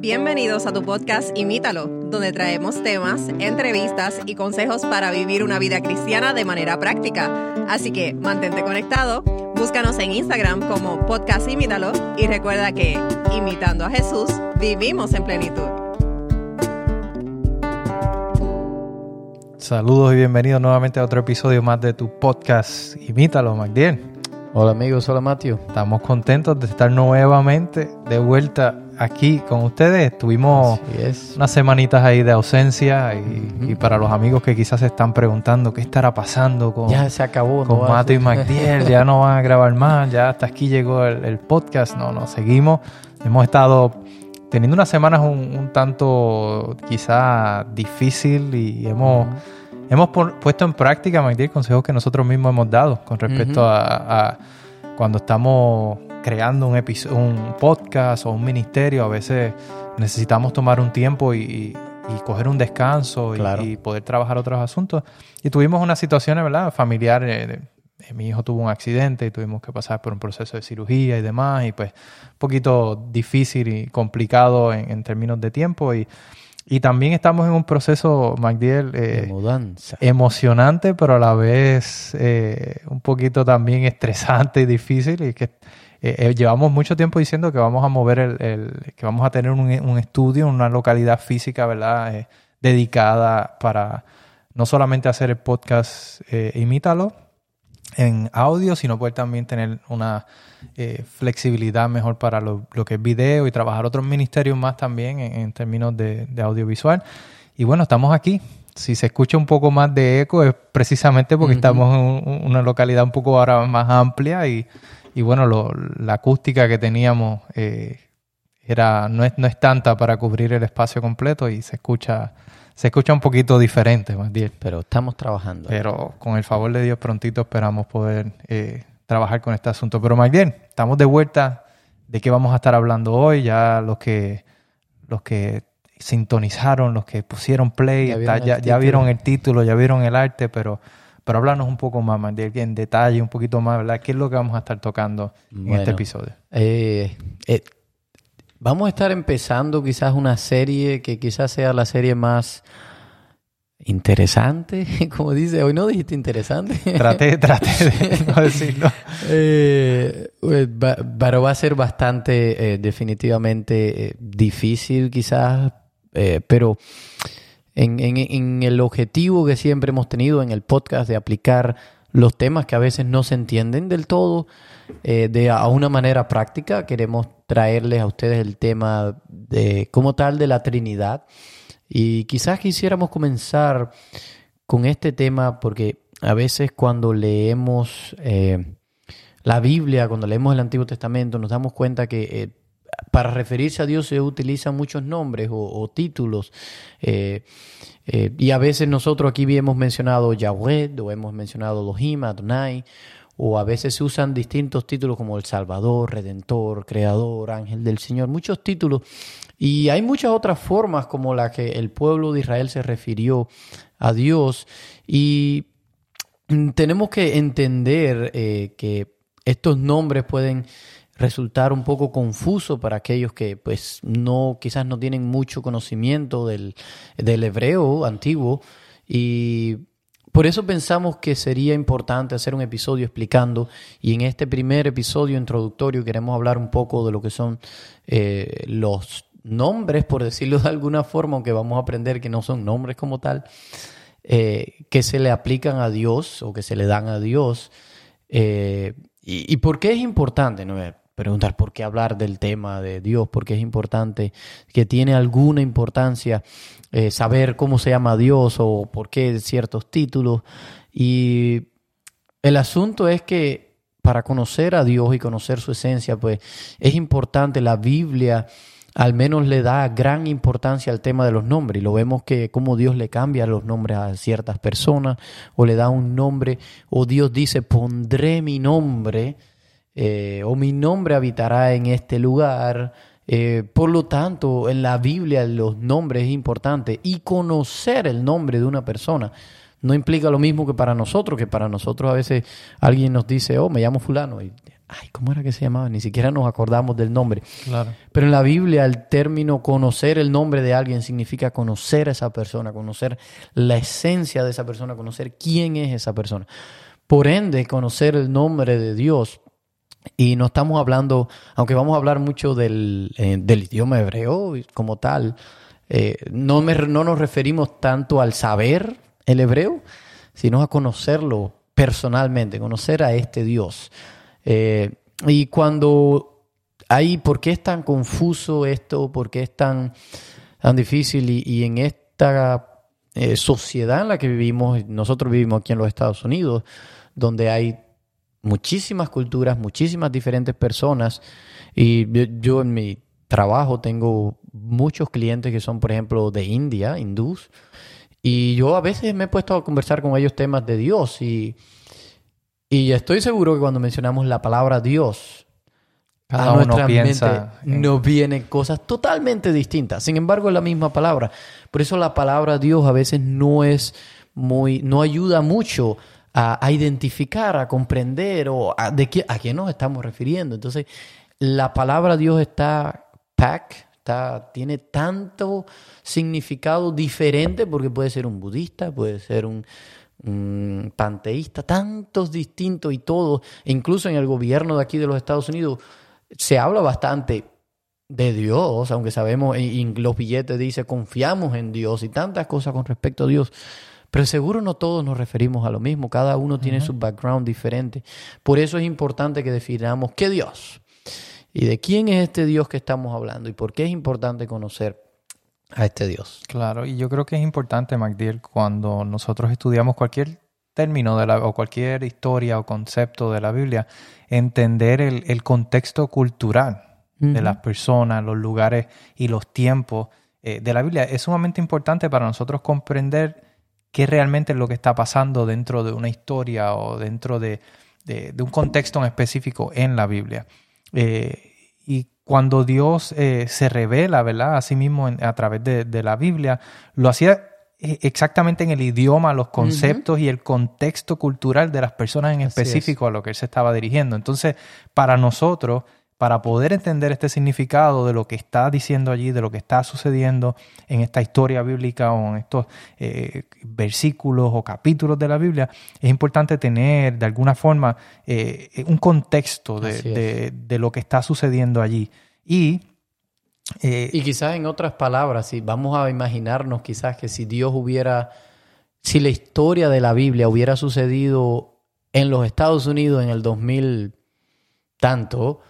Bienvenidos a tu podcast Imítalo, donde traemos temas, entrevistas y consejos para vivir una vida cristiana de manera práctica. Así que mantente conectado, búscanos en Instagram como podcast Imítalo y recuerda que, imitando a Jesús, vivimos en plenitud. Saludos y bienvenidos nuevamente a otro episodio más de tu podcast Imítalo, Magdiel. Hola amigos, hola Mateo. Estamos contentos de estar nuevamente de vuelta aquí con ustedes. Tuvimos unas semanitas ahí de ausencia y, para los amigos que quizás se están preguntando qué estará pasando con, ya se acabó, con Mateo y Magdiel, ya no van a grabar más, ya hasta aquí llegó el, podcast. No, no, seguimos. Hemos estado teniendo unas semanas un, tanto quizá difícil y hemos... Hemos puesto en práctica, Magdiel, consejos que nosotros mismos hemos dado con respecto a, cuando estamos creando un, un podcast o un ministerio. A veces necesitamos tomar un tiempo y, coger un descanso y, poder trabajar otros asuntos. Y tuvimos unas situaciones, ¿verdad? Familiares. Eh, mi hijo tuvo un accidente y tuvimos que pasar por un proceso de cirugía y demás. Y pues un poquito difícil y complicado en, en términos de tiempo. Y y también estamos en un proceso, Magdiel, eh, mudanza. emocionante, pero a la vez eh, un poquito también estresante y difícil. Y que eh, llevamos mucho tiempo diciendo que vamos a mover el, que vamos a tener un, un estudio, una localidad física, ¿verdad? dedicada para no solamente hacer el podcast Imítalo, en audio, sino poder también tener una eh, flexibilidad mejor para lo, que es video y trabajar otros ministerios más también en, términos de, audiovisual. Y bueno, estamos aquí. Si se escucha un poco más de eco es precisamente porque estamos en una localidad un poco ahora más amplia y, bueno, la acústica que teníamos eh, era no es, no es tanta para cubrir el espacio completo y se escucha se escucha un poquito diferente, más bien. Pero estamos trabajando. Pero con el favor de Dios prontito esperamos poder eh, trabajar con este asunto. Pero más bien, estamos de vuelta. ¿De qué vamos a estar hablando hoy? Ya los que, los que sintonizaron, los que pusieron play, ya vieron, el, título, ya vieron el arte, pero, pero háblanos un poco más, más en detalle, un poquito más, ¿verdad? ¿Qué es lo que vamos a estar tocando en este episodio? Eh, eh, Vamos a estar empezando quizás una serie que quizás sea la serie más interesante, como dice, hoy no dijiste interesante. Traté, traté de no decirlo. Eh, pues, pero va a ser bastante, eh, definitivamente eh, difícil quizás, pero en, el objetivo que siempre hemos tenido en el podcast de aplicar los temas que a veces no se entienden del todo eh, de a una manera práctica. Queremos traerles a ustedes el tema de como tal de la Trinidad y quizás quisiéramos comenzar con este tema porque a veces cuando leemos eh, la Biblia, cuando leemos el Antiguo Testamento, nos damos cuenta que eh, para referirse a Dios se utilizan muchos nombres o, títulos. Eh, eh, y a veces nosotros aquí hemos mencionado Yahweh, o hemos mencionado Elohim, Adonai, o a veces se usan distintos títulos como el Salvador, Redentor, Creador, Ángel del Señor, muchos títulos. Y hay muchas otras formas como la que el pueblo de Israel se refirió a Dios. Y tenemos que entender eh, que estos nombres pueden resultar un poco confuso para aquellos que pues no quizás no tienen mucho conocimiento del, del hebreo antiguo y por eso pensamos que sería importante hacer un episodio explicando y en este primer episodio introductorio queremos hablar un poco de lo que son eh, los nombres, por decirlo de alguna forma, aunque vamos a aprender que no son nombres como tal, eh, que se le aplican a Dios o que se le dan a Dios. Eh, y, y, por qué es importante? ¿no? Preguntar por qué hablar del tema de Dios, porque es importante, que tiene alguna importancia eh, saber cómo se llama Dios o por qué ciertos títulos. Y el asunto es que para conocer a Dios y conocer su esencia, pues es importante, la Biblia al menos le da gran importancia al tema de los nombres y lo vemos que como Dios le cambia los nombres a ciertas personas o le da un nombre o Dios dice pondré mi nombre eh, o mi nombre habitará en este lugar. Eh, por lo tanto, en la Biblia los nombres es importante y conocer el nombre de una persona no implica lo mismo que para nosotros, que para nosotros a veces alguien nos dice, oh, me llamo fulano, y Ay, ¿cómo era que se llamaba? Ni siquiera nos acordamos del nombre. Claro. Pero en la Biblia el término conocer el nombre de alguien significa conocer a esa persona, conocer la esencia de esa persona, conocer quién es esa persona. Por ende, conocer el nombre de Dios. Y no estamos hablando, aunque vamos a hablar mucho del, eh, del idioma hebreo como tal, eh, no, me- no nos referimos tanto al saber el hebreo, sino a conocerlo personalmente, conocer a este Dios. Eh, y cuando hay, ¿por qué es tan confuso esto? ¿Por qué es tan, tan difícil? Y, y en esta sociedad en la que vivimos, nosotros vivimos aquí en los Estados Unidos, donde hay muchísimas culturas, muchísimas diferentes personas, y yo, yo en mi trabajo tengo muchos clientes que son, por ejemplo, de India, hindús, y yo a veces me he puesto a conversar con ellos temas de Dios y, y estoy seguro que cuando mencionamos la palabra Dios, Cada a nuestra piensa mente en- nos vienen cosas totalmente distintas. Sin embargo, es la misma palabra. Por eso la palabra Dios a veces no es muy, no ayuda mucho a, identificar, a comprender o a, de qué, a qué nos estamos refiriendo. Entonces, la palabra Dios está pack, está, tiene tanto significado diferente porque puede ser un budista, puede ser un, un panteísta, tantos distintos y todos, incluso en el gobierno de aquí de los Estados Unidos se habla bastante de Dios, aunque sabemos, y y los billetes dice confiamos en Dios y tantas cosas con respecto a Dios. Pero seguro no todos nos referimos a lo mismo, cada uno tiene su background diferente. Por eso es importante que definamos qué Dios y de quién es este Dios que estamos hablando y por qué es importante conocer a este Dios. Claro, y yo creo que es importante, MacDill, cuando nosotros estudiamos cualquier término de la, o cualquier historia o concepto de la Biblia, entender el, el contexto cultural de las personas, los lugares y los tiempos eh, de la Biblia. Es sumamente importante para nosotros comprender qué realmente es lo que está pasando dentro de una historia o dentro de, de- de un contexto en específico en la Biblia. Eh, y cuando Dios eh, se revela, ¿verdad? A sí mismo en- a través de, de la Biblia, lo hacía eh, exactamente en el idioma, los conceptos y el contexto cultural de las personas en Así es. específico a lo que él se estaba dirigiendo. Entonces, para nosotros, para poder entender este significado de lo que está diciendo allí, de lo que está sucediendo en esta historia bíblica o en estos eh, versículos o capítulos de la Biblia, es importante tener de alguna forma eh, un contexto de, lo que está sucediendo allí. Y, eh, Y quizás en otras palabras, si vamos a imaginarnos quizás que si Dios hubiera, si la historia de la Biblia hubiera sucedido en los Estados Unidos en el 2000 tanto,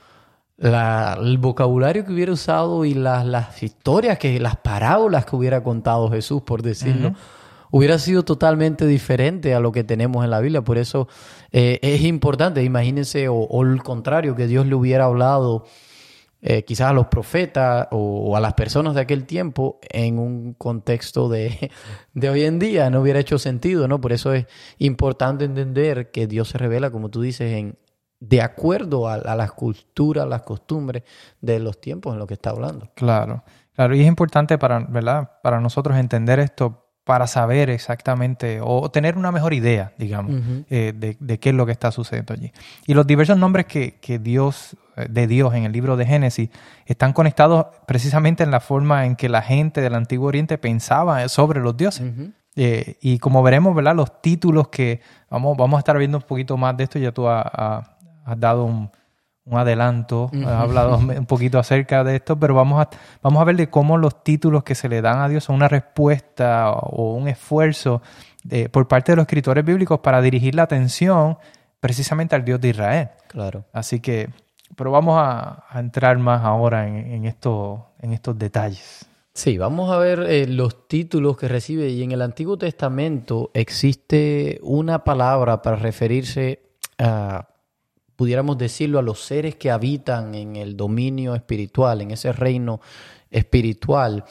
la- el vocabulario que hubiera usado y las, las historias, que las parábolas que hubiera contado Jesús, por decirlo, hubiera sido totalmente diferente a lo que tenemos en la Biblia. Por eso eh, es importante, imagínense, o, o el contrario, que Dios le hubiera hablado eh, quizás a los profetas o, o a las personas de aquel tiempo en un contexto de, de hoy en día no hubiera hecho sentido, ¿no? Por eso es importante entender que Dios se revela, como tú dices, en de acuerdo a, a las culturas, las costumbres de los tiempos en los que está hablando. Claro, claro, y es importante para, ¿verdad? para nosotros entender esto para saber exactamente o tener una mejor idea, digamos, eh, de, de qué es lo que está sucediendo allí. Y los diversos nombres que, que Dios, eh, de Dios en el libro de Génesis están conectados precisamente en la forma en que la gente del Antiguo Oriente pensaba sobre los dioses. Eh, y como veremos, ¿verdad? Los títulos que vamos, vamos a estar viendo un poquito más de esto, ya tú ha- has dado un, un adelanto, has hablado un poquito acerca de esto, pero vamos a, vamos a ver de cómo los títulos que se le dan a Dios son una respuesta o un esfuerzo de- por parte de los escritores bíblicos para dirigir la atención precisamente al Dios de Israel. Claro. Así que, pero vamos a, a entrar más ahora en, en, esto, en estos detalles. Sí, vamos a ver eh, los títulos que recibe. Y en el Antiguo Testamento existe una palabra para referirse a, pudiéramos decirlo, a los seres que habitan en el dominio espiritual, en ese reino espiritual.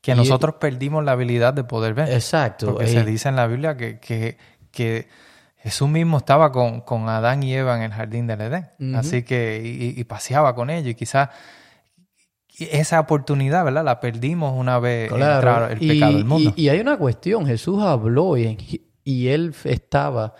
Que Y- nosotros perdimos la habilidad de poder ver. Exacto. Porque eh, se dice en la Biblia que, que, que Jesús mismo estaba con, con Adán y Eva en el jardín del Edén. Así que, y, y paseaba con ellos. Y quizás esa oportunidad, ¿verdad? La perdimos una vez Claro, el y, pecado del mundo. y- y hay una cuestión, Jesús habló y, y él estaba,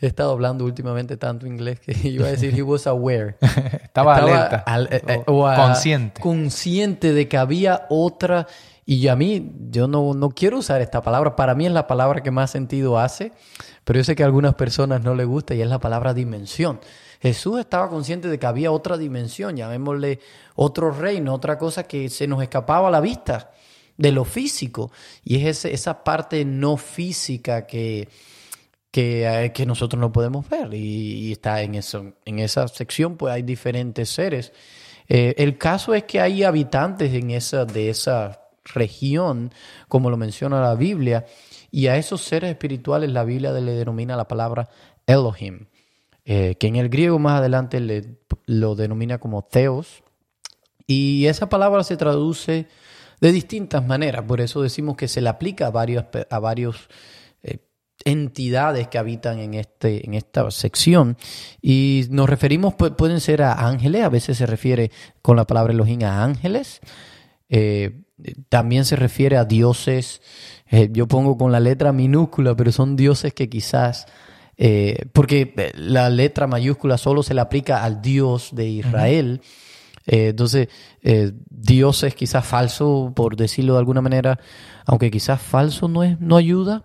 he estado hablando últimamente tanto inglés que iba a decir he was aware. Estaba, alerta. al- eh, eh, o o a- consciente. Consciente de que había otra. Y a mí, yo no, no quiero usar esta palabra. Para mí es la palabra que más sentido hace. Pero yo sé que a algunas personas no les gusta y es la palabra dimensión. Jesús estaba consciente de que había otra dimensión, llamémosle otro reino, otra cosa que se nos escapaba a la vista de lo físico. Y es ese- esa parte no física que, que, eh, que nosotros no podemos ver. Y, está en, eso, en esa sección, pues hay diferentes seres. Eh, el caso es que hay habitantes en esa, de esa región, como lo menciona la Biblia, y a esos seres espirituales la Biblia le denomina la palabra Elohim, eh, que en el griego más adelante le, lo denomina como Theos, y esa palabra se traduce de distintas maneras, por eso decimos que se le aplica a varios, a varios entidades que habitan en, este, en esta sección. Y nos referimos, pu- pueden ser a ángeles, a veces se refiere con la palabra Elohim a ángeles. Eh, también se refiere a dioses, eh, yo pongo con la letra minúscula, pero son dioses que quizás, eh, porque la letra mayúscula solo se le aplica al Dios de Israel. Entonces, eh, Dios es quizás falso, por decirlo de alguna manera, aunque quizás falso no, es, no ayuda,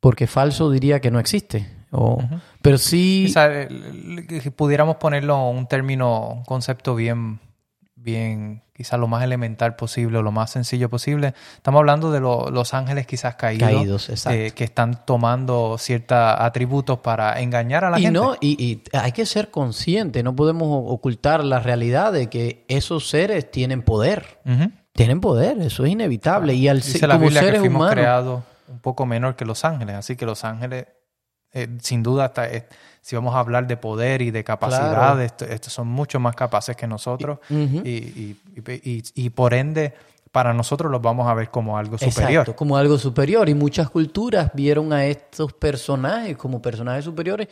porque falso diría que no existe. O- Pero sí... Quizá, eh, l- que pudiéramos ponerlo un término, un concepto bien, bien, quizás lo más elemental posible o lo más sencillo posible. Estamos hablando de lo- los ángeles quizás caídos, Caídos, exacto. eh, que están tomando ciertos atributos para engañar a la y gente. no, y, y hay que ser consciente, no podemos o- ocultar la realidad de que esos seres tienen poder. Ujú. Tienen poder, eso es inevitable. Y al ser, la como Biblia que seres fuimos humanos, creados un poco menor que los ángeles, así que los ángeles, eh, sin duda, hasta, eh, si vamos a hablar de poder y de capacidad, Claro. esto- estos son mucho más capaces que nosotros y, y- y- y- y por ende, para nosotros los vamos a ver como algo superior. Exacto, como algo superior. Y muchas culturas vieron a estos personajes como personajes superiores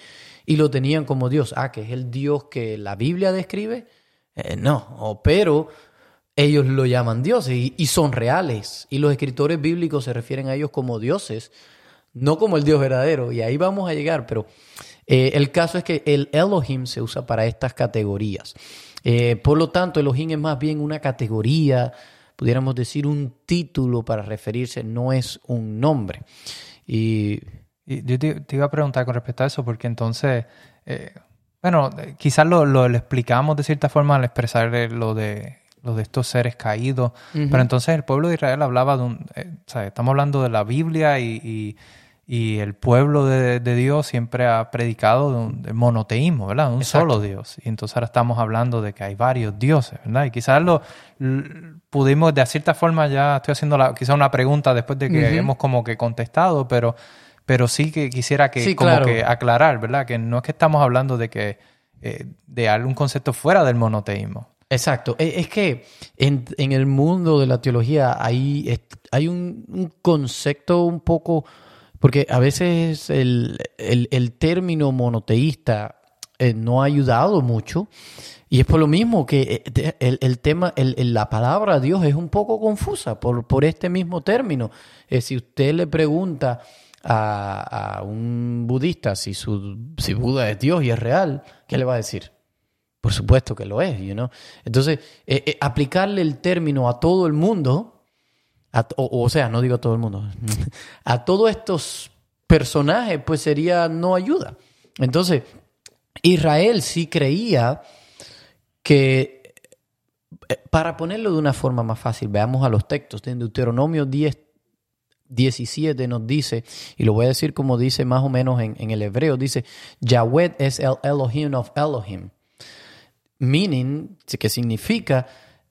y lo tenían como Dios. Ah, que es el Dios que la Biblia describe. Eh, no, o- pero ellos lo llaman dioses y, son reales. Y los escritores bíblicos se refieren a ellos como dioses, no como el Dios verdadero. Y ahí vamos a llegar, pero eh, el caso es que el Elohim se usa para estas categorías. Eh, por lo tanto, Elohim es más bien una categoría, pudiéramos decir un título para referirse, no es un nombre. Y Y yo te, iba a preguntar con respecto a eso, porque entonces, eh, bueno, quizás lo, lo, lo explicamos de cierta forma al expresar lo de, lo de estos seres caídos, pero entonces el pueblo de Israel hablaba de un, eh, estamos hablando de la Biblia y, y- y el pueblo de, de Dios siempre ha predicado de un de monoteísmo, ¿verdad? De un Exacto. solo Dios. Y entonces ahora estamos hablando de que hay varios dioses, ¿verdad? Y quizás lo pudimos, de cierta forma, ya estoy haciendo la, quizás una pregunta después de que Ujú. hemos como que contestado, pero, pero sí que quisiera que Sí, como claro. que aclarar, ¿verdad? Que no es que estamos hablando de que eh, de algún concepto fuera del monoteísmo. Exacto. E- Es que en, en el mundo de la teología hay, hay un, concepto un poco, porque a veces el, el- el término monoteísta eh, no ha ayudado mucho. Y es por lo mismo que eh, el, el tema, el- la palabra Dios es un poco confusa por, por este mismo término. Eh, si usted le pregunta a, a un budista si, su, si Buda es Dios y es real, ¿qué le va a decir? Por supuesto que lo es, you know? Entonces, eh, eh, aplicarle el término a todo el mundo, o sea, no digo a todo el mundo, a todos estos personajes, pues sería no ayuda. Entonces, Israel sí creía que, eh, para ponerlo de una forma más fácil, veamos a los textos, en Deuteronomio 10, 17 nos dice, y lo voy a decir como dice más o menos en, en el hebreo, dice, Yahweh es el Elohim of Elohim meaning, que significa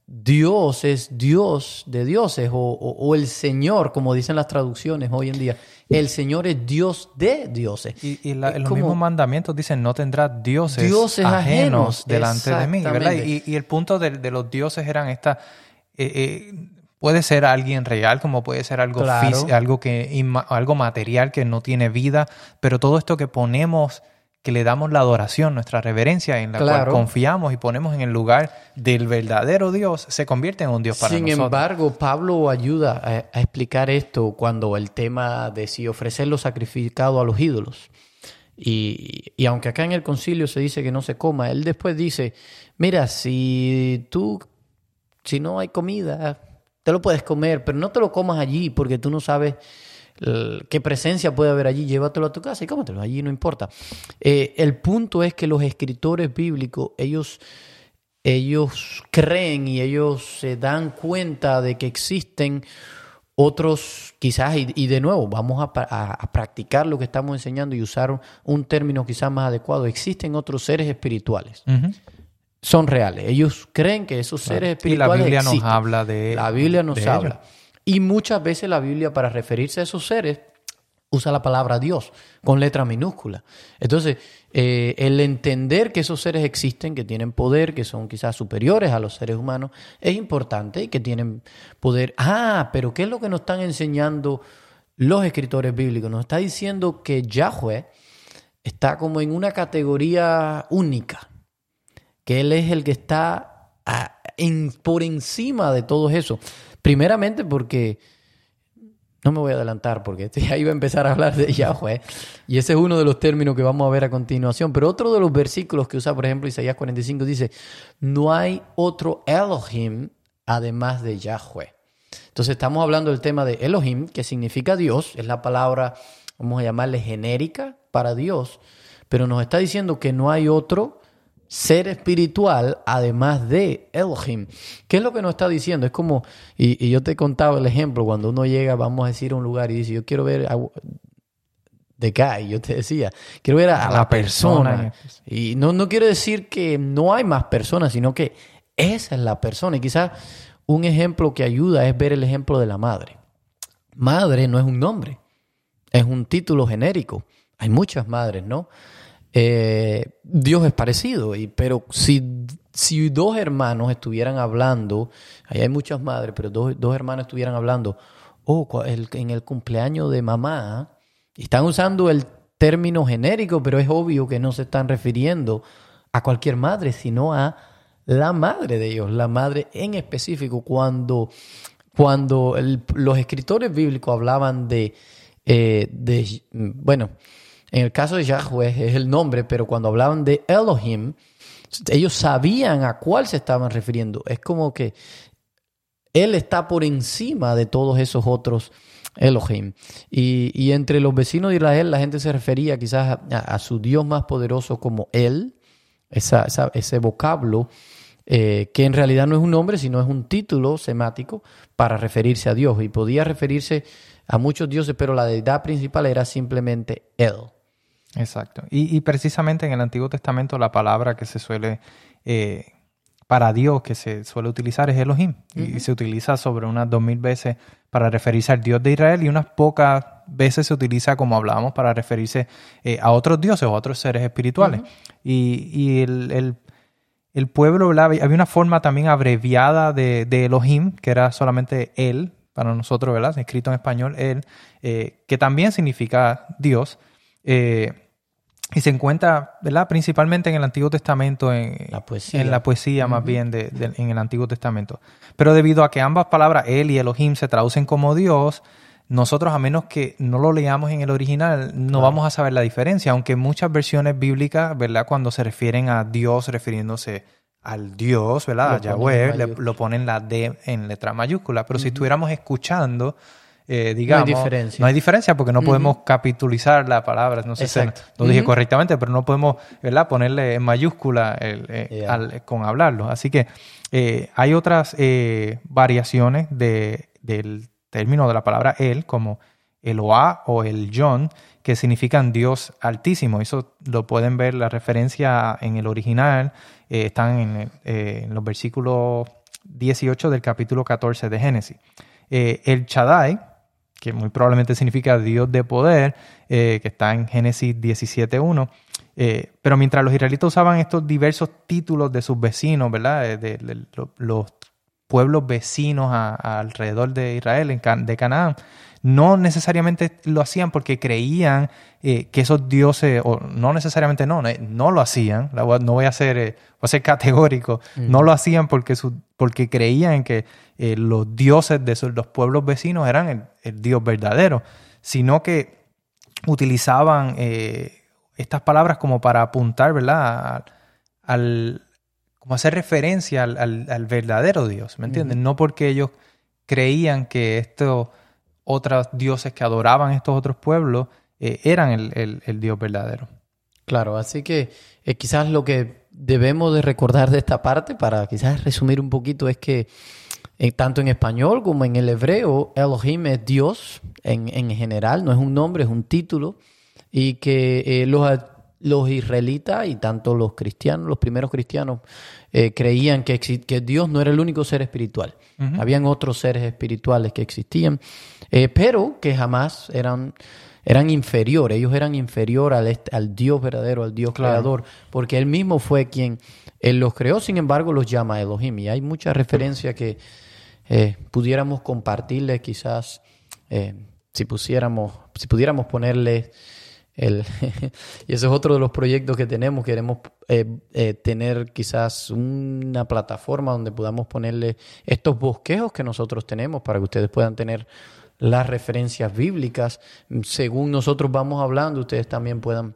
Dios es Dios de dioses o, o- o el Señor, como dicen las traducciones hoy en día. El Señor es Dios de dioses. Y, y la- los como- mismos mandamientos dicen no tendrás dioses, Dioses ajenos, ajenos, delante de mí, ¿verdad? Y, y el punto de, de los dioses eran esta, eh, eh, puede ser alguien real, como puede ser algo Claro. físico, algo que algo material que no tiene vida, pero todo esto que ponemos que le damos la adoración, nuestra reverencia, en la Claro. cual confiamos y ponemos en el lugar del verdadero Dios, se convierte en un Dios para Sin nosotros. embargo, Pablo ayuda a, a explicar esto cuando el tema de si ofrecerlo sacrificado a los ídolos. Y, y aunque acá en el concilio se dice que no se coma, él después dice, mira, si tú, si no hay comida, te lo puedes comer, pero no te lo comas allí porque tú no sabes qué presencia puede haber allí, llévatelo a tu casa y cómetelo, allí no importa. Eh, el punto es que los escritores bíblicos, ellos, ellos creen y ellos se dan cuenta de que existen otros, quizás, y, de nuevo, vamos a, practicar lo que estamos enseñando y usar un, término quizás más adecuado. Existen otros seres espirituales. Son reales. Ellos creen que esos seres espirituales. Y la Biblia nos habla de. La Biblia nos habla. Y muchas veces la Biblia, para referirse a esos seres, usa la palabra Dios con letra minúscula. Entonces, eh, el entender que esos seres existen, que tienen poder, que son quizás superiores a los seres humanos, es importante y que tienen poder. Ah, pero ¿qué es lo que nos están enseñando los escritores bíblicos? Nos está diciendo que Yahweh está como en una categoría única, que Él es el que está por encima de todo eso. Primeramente porque no me voy a adelantar porque ya iba a empezar a hablar de Yahweh. Y ese es uno de los términos que vamos a ver a continuación. Pero otro de los versículos que usa, por ejemplo, Isaías 45 dice, no hay otro Elohim además de Yahweh. Entonces estamos hablando del tema de Elohim, que significa Dios, es la palabra, vamos a llamarle genérica para Dios, pero nos está diciendo que no hay otro ser espiritual además de Elohim. ¿Qué es lo que nos está diciendo? Es como, y, yo te contaba el ejemplo, cuando uno llega, vamos a decir, a un lugar y dice, yo quiero ver a, de yo te decía, quiero ver a, la, persona. Y no, no quiero decir que no hay más personas, sino que esa es la persona. Y quizás un ejemplo que ayuda es ver el ejemplo de la madre. Madre no es un nombre, es un título genérico. Hay muchas madres, ¿no? Eh, Dios es parecido, y, pero si, si dos hermanos estuvieran hablando, ahí hay muchas madres, pero dos, dos hermanos estuvieran hablando, oh, en el cumpleaños de mamá, están usando el término genérico, pero es obvio que no se están refiriendo a cualquier madre, sino a la madre de ellos, la madre en específico, cuando, cuando los escritores bíblicos hablaban de, eh, de bueno, en el caso de Yahweh es el nombre, pero cuando hablaban de Elohim, ellos sabían a cuál se estaban refiriendo. Es como que Él está por encima de todos esos otros Elohim. Y, entre los vecinos de Israel la gente se refería quizás a, su Dios más poderoso como Él, ese vocablo, eh, que en realidad no es un nombre, sino es un título semático para referirse a Dios. Y podía referirse a muchos dioses, pero la deidad principal era simplemente Él. Exacto. Y, precisamente en el Antiguo Testamento la palabra que se suele, eh, para Dios, que se suele utilizar es Elohim. Y se utiliza sobre unas dos mil veces para referirse al Dios de Israel y unas pocas veces se utiliza, como hablábamos, para referirse eh, a otros dioses o otros seres espirituales. Y, el, pueblo, había una forma también abreviada de, Elohim, que era solamente Él, para nosotros, ¿verdad? Escrito en español, Él, eh, que también significa Dios. Eh, y se encuentra, ¿verdad? Principalmente en el Antiguo Testamento, en la poesía, en la poesía más bien de, en el Antiguo Testamento. Pero debido a que ambas palabras, él y Elohim, se traducen como Dios, nosotros, a menos que no lo leamos en el original, no vamos a saber la diferencia. Aunque muchas versiones bíblicas, ¿verdad? Cuando se refieren a Dios, refiriéndose al Dios, ¿verdad? a Yahweh, lo ponen la D en letra mayúscula. Pero si estuviéramos escuchando eh, digamos. No hay diferencia. No hay diferencia porque no podemos capitulizar la palabra. No sé si lo dije correctamente, pero no podemos ¿verdad? ponerle en mayúscula eh, con hablarlo. Así que eh, hay otras variaciones de, del término de la palabra él, como el Oa o el John, que significan Dios altísimo. Eso lo pueden ver, la referencia en el original, están en, en, los versículos 18 del capítulo 14 de Génesis. el Chadai, que muy probablemente significa Dios de poder, eh, que está en Génesis 17.1. Eh, pero mientras los israelitas usaban estos diversos títulos de sus vecinos, ¿verdad? Eh, de, los pueblos vecinos alrededor de Israel, de Canaán, no necesariamente lo hacían porque creían que esos dioses, o no necesariamente no, no lo hacían, no voy a ser, voy a ser categórico, no lo hacían porque, su, porque creían que eh, los dioses de los pueblos vecinos eran el, Dios verdadero, sino que utilizaban eh, estas palabras como para apuntar, ¿verdad? Al, como hacer referencia al, al, verdadero Dios, ¿me entiendes? No porque ellos creían que estos otros dioses que adoraban estos otros pueblos eh, eran el, el, Dios verdadero. Claro, así que eh, quizás lo que debemos de recordar de esta parte, para quizás resumir un poquito, es que eh, tanto en español como en el hebreo, Elohim es Dios en, en general, no es un nombre, es un título, y que los, los israelitas y tanto los cristianos, los primeros cristianos, creían que, que Dios no era el único ser espiritual. Habían otros seres espirituales que existían, pero que jamás eran eran inferiores, ellos eran inferior al, al Dios verdadero, al Dios creador, porque él mismo fue quien él los creó, sin embargo los llama Elohim. Y hay muchas referencias que eh, pudiéramos compartirles quizás, eh, si, pusiéramos, si pudiéramos ponerle y ese es otro de los proyectos que tenemos. Queremos eh, tener quizás una plataforma donde podamos ponerle estos bosquejos que nosotros tenemos para que ustedes puedan tener las referencias bíblicas. Según nosotros vamos hablando, ustedes también puedan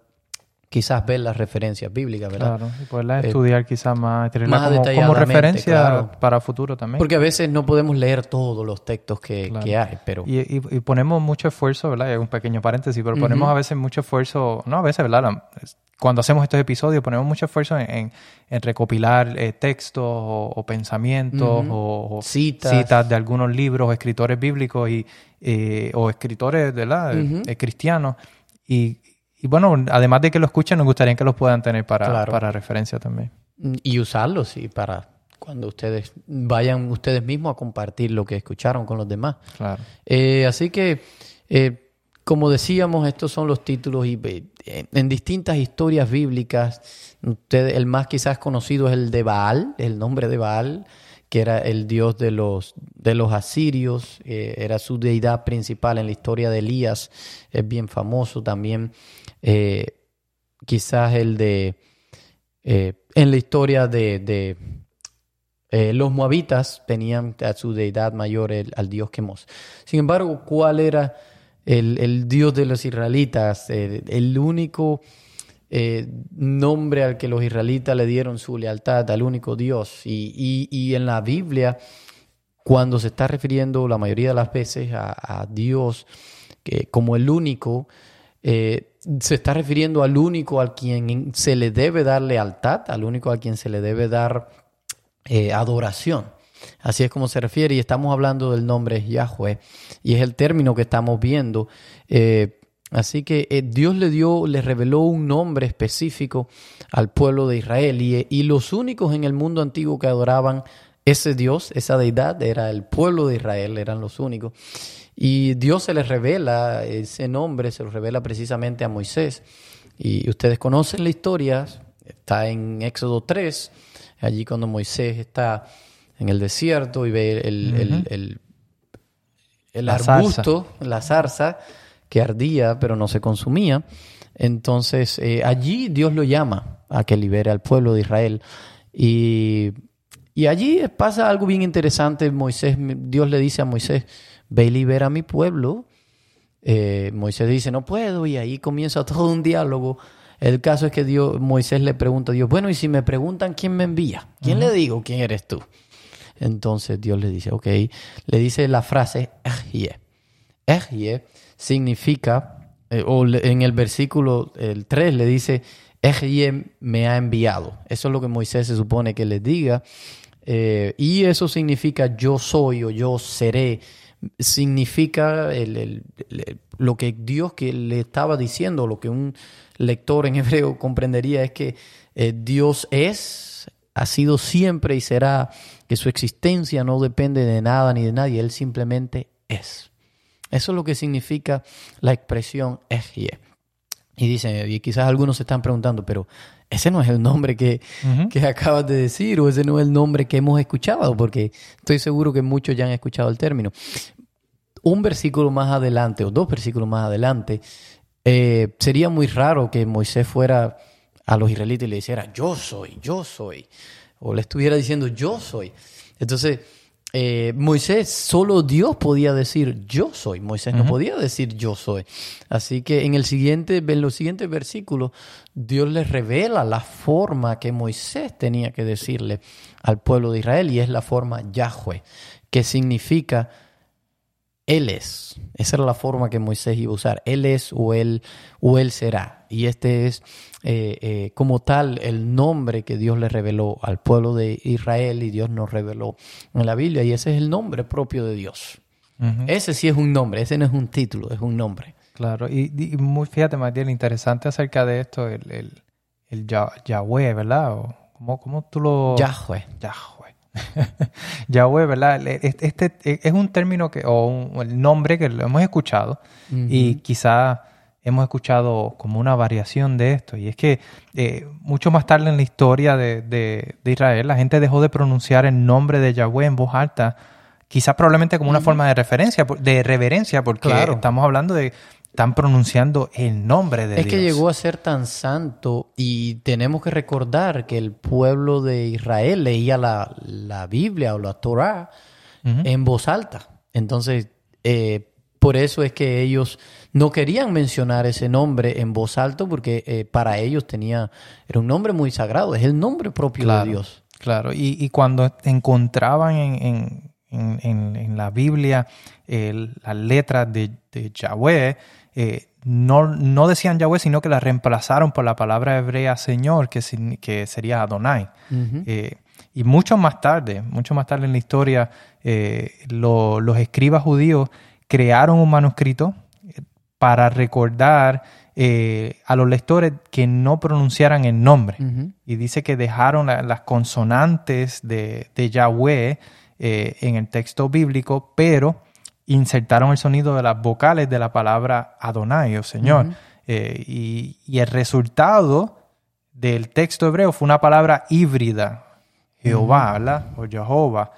quizás ver las referencias bíblicas, ¿verdad? Claro, y poderlas eh, estudiar quizás más, tenerlas como, como, referencia para futuro también. Porque a veces no podemos leer todos los textos que, hay, pero... Y, y, ponemos mucho esfuerzo, ¿verdad? Es un pequeño paréntesis, pero ponemos a veces mucho esfuerzo, no a veces, ¿verdad? Cuando hacemos estos episodios ponemos mucho esfuerzo en, en, recopilar eh, textos o, pensamientos o citas. citas. de algunos libros escritores bíblicos y, eh, o escritores, ¿verdad? cristianos. Y, y bueno, además de que lo escuchen, nos gustaría que los puedan tener para, para referencia también. Y usarlos, sí, para cuando ustedes vayan ustedes mismos a compartir lo que escucharon con los demás. Claro. Eh, así que, eh, como decíamos, estos son los títulos y eh, en distintas historias bíblicas, ustedes, el más quizás conocido es el de Baal, el nombre de Baal, que era el dios de los, de los asirios, era su deidad principal en la historia de Elías, es bien famoso también. Eh, quizás el de, eh, en la historia de, eh, los moabitas tenían a su deidad mayor al dios Quemos. Sin embargo, ¿cuál era el, dios de los israelitas? el único nombre al que los israelitas le dieron su lealtad, al único dios. Y, en la Biblia, cuando se está refiriendo la mayoría de las veces a, Dios que, como el único, se está refiriendo al único al quien se le debe dar lealtad, al único a quien se le debe dar eh, adoración. Así es como se refiere y estamos hablando del nombre Yahweh y es el término que estamos viendo. Eh, así que eh, Dios le dio, le reveló un nombre específico al pueblo de Israel y, y los únicos en el mundo antiguo que adoraban ese Dios, esa deidad, era el pueblo de Israel, eran los únicos. Y Dios se les revela, ese nombre se lo revela precisamente a Moisés. Y ustedes conocen la historia, está en Éxodo 3, allí cuando Moisés está en el desierto y ve el, el, arbusto, la zarza, que ardía pero no se consumía. Entonces eh, allí Dios lo llama a que libere al pueblo de Israel. Y, y allí pasa algo bien interesante. Moisés, Dios le dice a Moisés, ve y libera a mi pueblo. Eh, Moisés dice, no puedo, y ahí comienza todo un diálogo. El caso es que Dios, Moisés le pregunta a Dios, bueno, y si me preguntan quién me envía, ¿quién le digo quién eres tú? Entonces Dios le dice, ok, le dice la frase, Ejie. Ejie significa, eh, o en el versículo el 3 le dice, Ejie me ha enviado. Eso es lo que Moisés se supone que le diga. Eh, y eso significa yo soy o yo seré significa lo que Dios que le estaba diciendo, lo que un lector en hebreo comprendería es que eh, Dios es, ha sido siempre y será, que su existencia no depende de nada ni de nadie, Él simplemente es. Eso es lo que significa la expresión Ejie. Y y quizás algunos se están preguntando, pero ese no es el nombre que, que, acabas de decir o ese no es el nombre que hemos escuchado, porque estoy seguro que muchos ya han escuchado el término. Un versículo más adelante o dos versículos más adelante, eh, sería muy raro que Moisés fuera a los israelitas y le dijera, yo soy, yo soy, o le estuviera diciendo, yo soy. Entonces, eh, Moisés, solo Dios podía decir yo soy. Moisés no podía decir yo soy. Así que en, el siguiente, en los siguientes versículos, Dios les revela la forma que Moisés tenía que decirle al pueblo de Israel y es la forma Yahweh, que significa Él es. Esa era la forma que Moisés iba a usar. Él es o Él, o él será. Y este es eh, eh, como tal el nombre que Dios le reveló al pueblo de Israel y Dios nos reveló en la Biblia y ese es el nombre propio de Dios. Ese sí es un nombre, ese no es un título, es un nombre. Claro, y, muy, fíjate, Matías, interesante acerca de esto, el, el, Yahweh, ¿verdad? O, ¿cómo, tú lo...? Yahweh. Yahweh. Yahweh, ¿verdad? Este, este, es un término que, o un, el nombre que lo hemos escuchado y quizá hemos escuchado como una variación de esto. Y es que eh, mucho más tarde en la historia de, Israel, la gente dejó de pronunciar el nombre de Yahweh en voz alta, quizás probablemente como una forma de referencia, de reverencia, porque estamos hablando de están pronunciando el nombre de Dios. Es que llegó a ser tan santo y tenemos que recordar que el pueblo de Israel leía la, Biblia o la Torah en voz alta. Entonces, eh, por eso es que ellos no querían mencionar ese nombre en voz alta porque eh, para ellos tenía, era un nombre muy sagrado, es el nombre propio de Dios. Claro, y, cuando encontraban en, en, la Biblia las letras de, Yahweh, eh, no, no, decían Yahweh, sino que las reemplazaron por la palabra hebrea Señor, que, que sería Adonai. Eh, y mucho más tarde, mucho más tarde en la historia, los escribas judíos crearon un manuscrito eh, para recordar eh, a los lectores que no pronunciaran el nombre. Y dice que dejaron las consonantes de, Yahweh eh, en el texto bíblico, pero insertaron el sonido de las vocales de la palabra Adonai o Señor. y, el resultado del texto hebreo fue una palabra híbrida, Jehová, ¿verdad? O Jehová,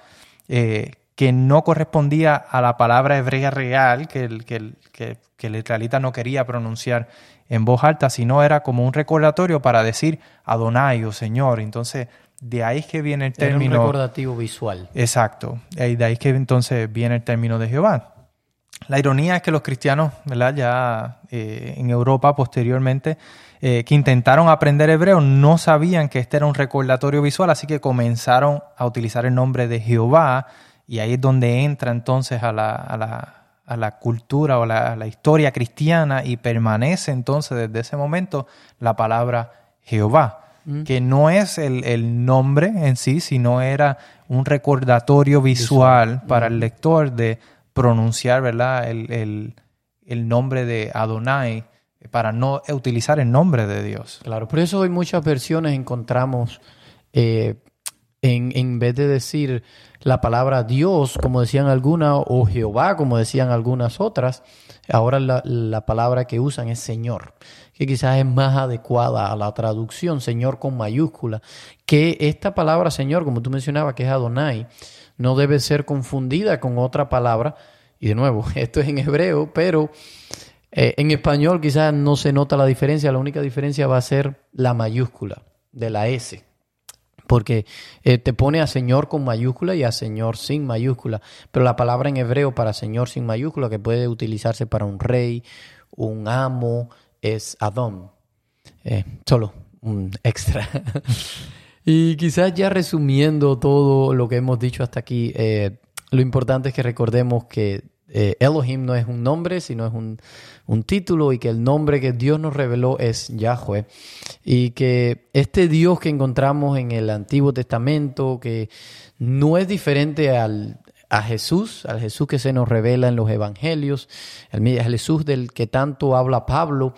que no correspondía a la palabra hebrea real que el, que, el, que, el israelita no quería pronunciar en voz alta, sino era como un recordatorio para decir Adonai o Señor. Entonces, de ahí es que viene el término. un recordativo visual. Exacto. Y de ahí es que entonces viene el término de Jehová. La ironía es que los cristianos, ¿verdad? Ya eh, en Europa posteriormente, eh, que intentaron aprender hebreo, no sabían que este era un recordatorio visual, así que comenzaron a utilizar el nombre de Jehová y ahí es donde entra entonces a la, a la, a la cultura o la, a la historia cristiana y permanece entonces desde ese momento la palabra Jehová, mm. que no es el, nombre en sí, sino era un recordatorio visual, para el lector de pronunciar ¿verdad? El, nombre de Adonai para no utilizar el nombre de Dios. Claro, por eso en muchas versiones encontramos, eh, en, en vez de decir la palabra Dios, como decían algunas, o Jehová, como decían algunas otras, ahora la, palabra que usan es Señor, que quizás es más adecuada a la traducción, Señor con mayúscula, que esta palabra Señor, como tú mencionabas, que es Adonai, no debe ser confundida con otra palabra, y de nuevo, esto es en hebreo, pero eh, en español quizás no se nota la diferencia, la única diferencia va a ser la mayúscula de la S porque eh, te pone a Señor con mayúscula y a Señor sin mayúscula, pero la palabra en hebreo para Señor sin mayúscula, que puede utilizarse para un rey, un amo, es Adón. Eh, solo un extra. y quizás ya resumiendo todo lo que hemos dicho hasta aquí, eh, lo importante es que recordemos que Elohim no es un nombre, sino es un un título y que el nombre que Dios nos reveló es Yahweh. Y que este Dios que encontramos en el Antiguo Testamento, que no es diferente al, a Jesús, al Jesús que se nos revela en los Evangelios, el Jesús del que tanto habla Pablo.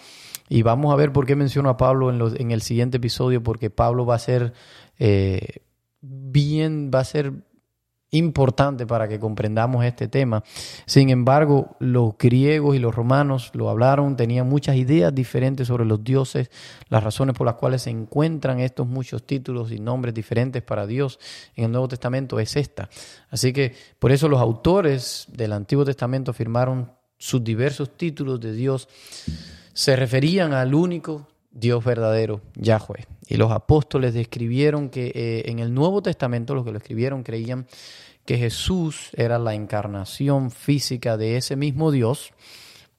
Y vamos a ver por qué menciono a Pablo en, en el siguiente episodio, porque Pablo va a ser eh, bien, va a ser importante para que comprendamos este tema. Sin embargo, los griegos y los romanos lo hablaron, tenían muchas ideas diferentes sobre los dioses, las razones por las cuales se encuentran estos muchos títulos y nombres diferentes para Dios en el Nuevo Testamento es esta. Así que por eso los autores del Antiguo Testamento firmaron sus diversos títulos de Dios, se referían al único Dios verdadero, Yahweh. Y los apóstoles describieron que eh, en el Nuevo Testamento, los que lo escribieron creían que Jesús era la encarnación física de ese mismo Dios,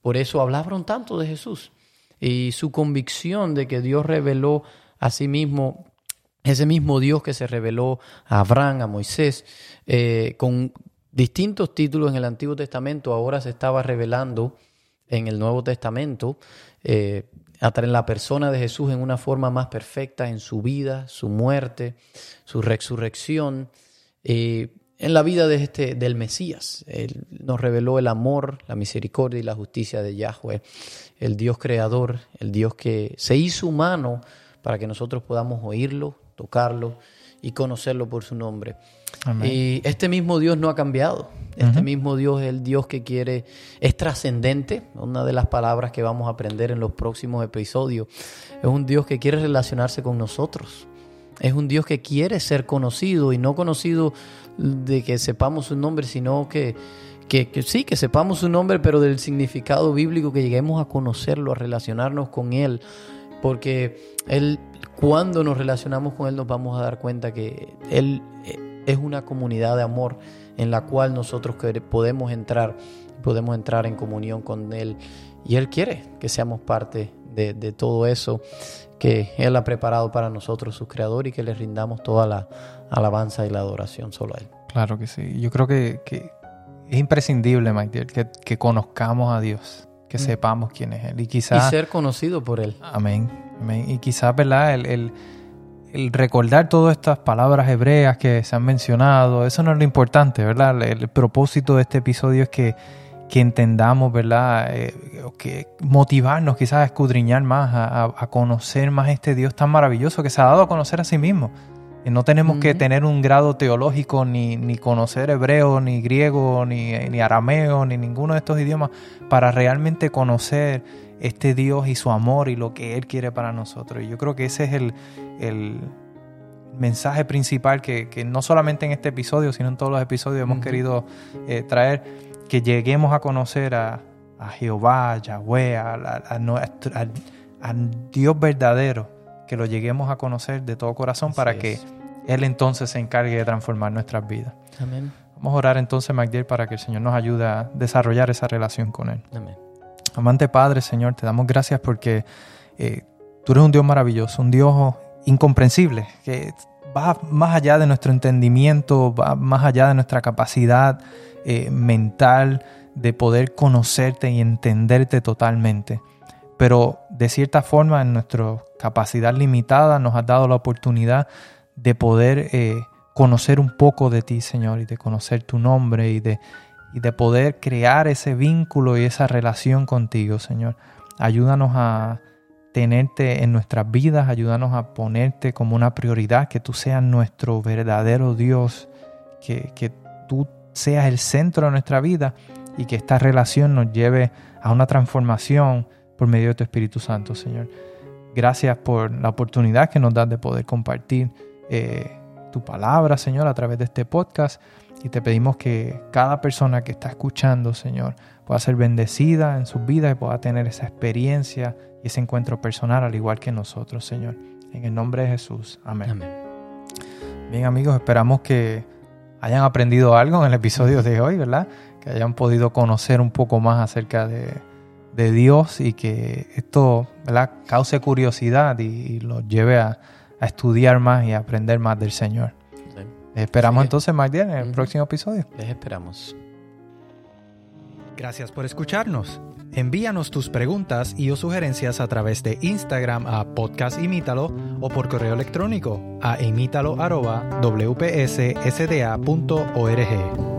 por eso hablaron tanto de Jesús. Y su convicción de que Dios reveló a sí mismo, ese mismo Dios que se reveló a Abraham, a Moisés, eh, con distintos títulos en el Antiguo Testamento, ahora se estaba revelando en el Nuevo Testamento, eh, en la persona de Jesús en una forma más perfecta, en su vida, su muerte, su resurrección. Eh, en la vida de este, del Mesías. Él nos reveló el amor, la misericordia y la justicia de Yahweh, el Dios creador, el Dios que se hizo humano para que nosotros podamos oírlo, tocarlo y conocerlo por su nombre. Y este mismo Dios no ha cambiado. Este mismo Dios es el Dios que quiere, es trascendente, una de las palabras que vamos a aprender en los próximos episodios. Es un Dios que quiere relacionarse con nosotros. Es un Dios que quiere ser conocido y no conocido de que sepamos su nombre, sino que, que, sí, que sepamos su nombre, pero del significado bíblico, que lleguemos a conocerlo, a relacionarnos con Él. Porque Él, cuando nos relacionamos con Él, nos vamos a dar cuenta que Él eh, es una comunidad de amor en la cual nosotros podemos entrar, podemos entrar en comunión con Él. Y Él quiere que seamos parte de, de todo eso que Él ha preparado para nosotros, su creador, y que le rindamos toda la alabanza y la adoración solo a Él. Claro que sí. Yo creo que, es imprescindible, Mike, que, que, conozcamos a Dios, que mm. sepamos quién es Él. Y, quizás, y ser conocido por Él. Amén. Amén. Y quizás, ¿verdad? El, el, el, recordar todas estas palabras hebreas que se han mencionado, eso no es lo importante, ¿verdad? El, propósito de este episodio es que, que entendamos, ¿verdad? Eh, que motivarnos quizás a escudriñar más, a, a, conocer más este Dios tan maravilloso que se ha dado a conocer a sí mismo. No tenemos que tener un grado teológico, ni, ni conocer hebreo, ni griego, ni, ni, arameo, ni ninguno de estos idiomas para realmente conocer este Dios y su amor y lo que Él quiere para nosotros. Y yo creo que ese es el, el mensaje principal que, que, no solamente en este episodio, sino en todos los episodios hemos querido eh, traer, que lleguemos a conocer a, a Jehová, a Yahweh, a, a, Dios verdadero, que lo lleguemos a conocer de todo corazón para que él entonces se encargue de transformar nuestras vidas. Amén. Vamos a orar entonces, Magdiel, para que el Señor nos ayude a desarrollar esa relación con Él. Amén. Amante Padre, Señor, te damos gracias porque eh, tú eres un Dios maravilloso, un Dios incomprensible, que va más allá de nuestro entendimiento, va más allá de nuestra capacidad eh, mental de poder conocerte y entenderte totalmente. Pero de cierta forma, en nuestra capacidad limitada, nos has dado la oportunidad de poder eh, conocer un poco de ti, Señor, y de conocer tu nombre y de, y de poder crear ese vínculo y esa relación contigo, Señor. Ayúdanos a tenerte en nuestras vidas, ayúdanos a ponerte como una prioridad, que tú seas nuestro verdadero Dios, que, que tú seas el centro de nuestra vida y que esta relación nos lleve a una transformación por medio de tu Espíritu Santo, Señor. Gracias por la oportunidad que nos das de poder compartir eh, tu palabra, Señor, a través de este podcast. Y te pedimos que cada persona que está escuchando, Señor, pueda ser bendecida en su vida y pueda tener esa experiencia y ese encuentro personal al igual que nosotros, Señor. En el nombre de Jesús. Amén. Bien amigos, esperamos que hayan aprendido algo en el episodio de hoy, ¿verdad? Que hayan podido conocer un poco más acerca de, Dios y que esto, ¿verdad? Cause curiosidad y, y los lleve a, a estudiar más y a aprender más del Señor. Esperamos entonces, Magdiel, en el próximo episodio. Les esperamos. Gracias por escucharnos. Envíanos tus preguntas y o sugerencias a través de Instagram a podcastimítalo o por correo electrónico a imítalo.wpssda.org.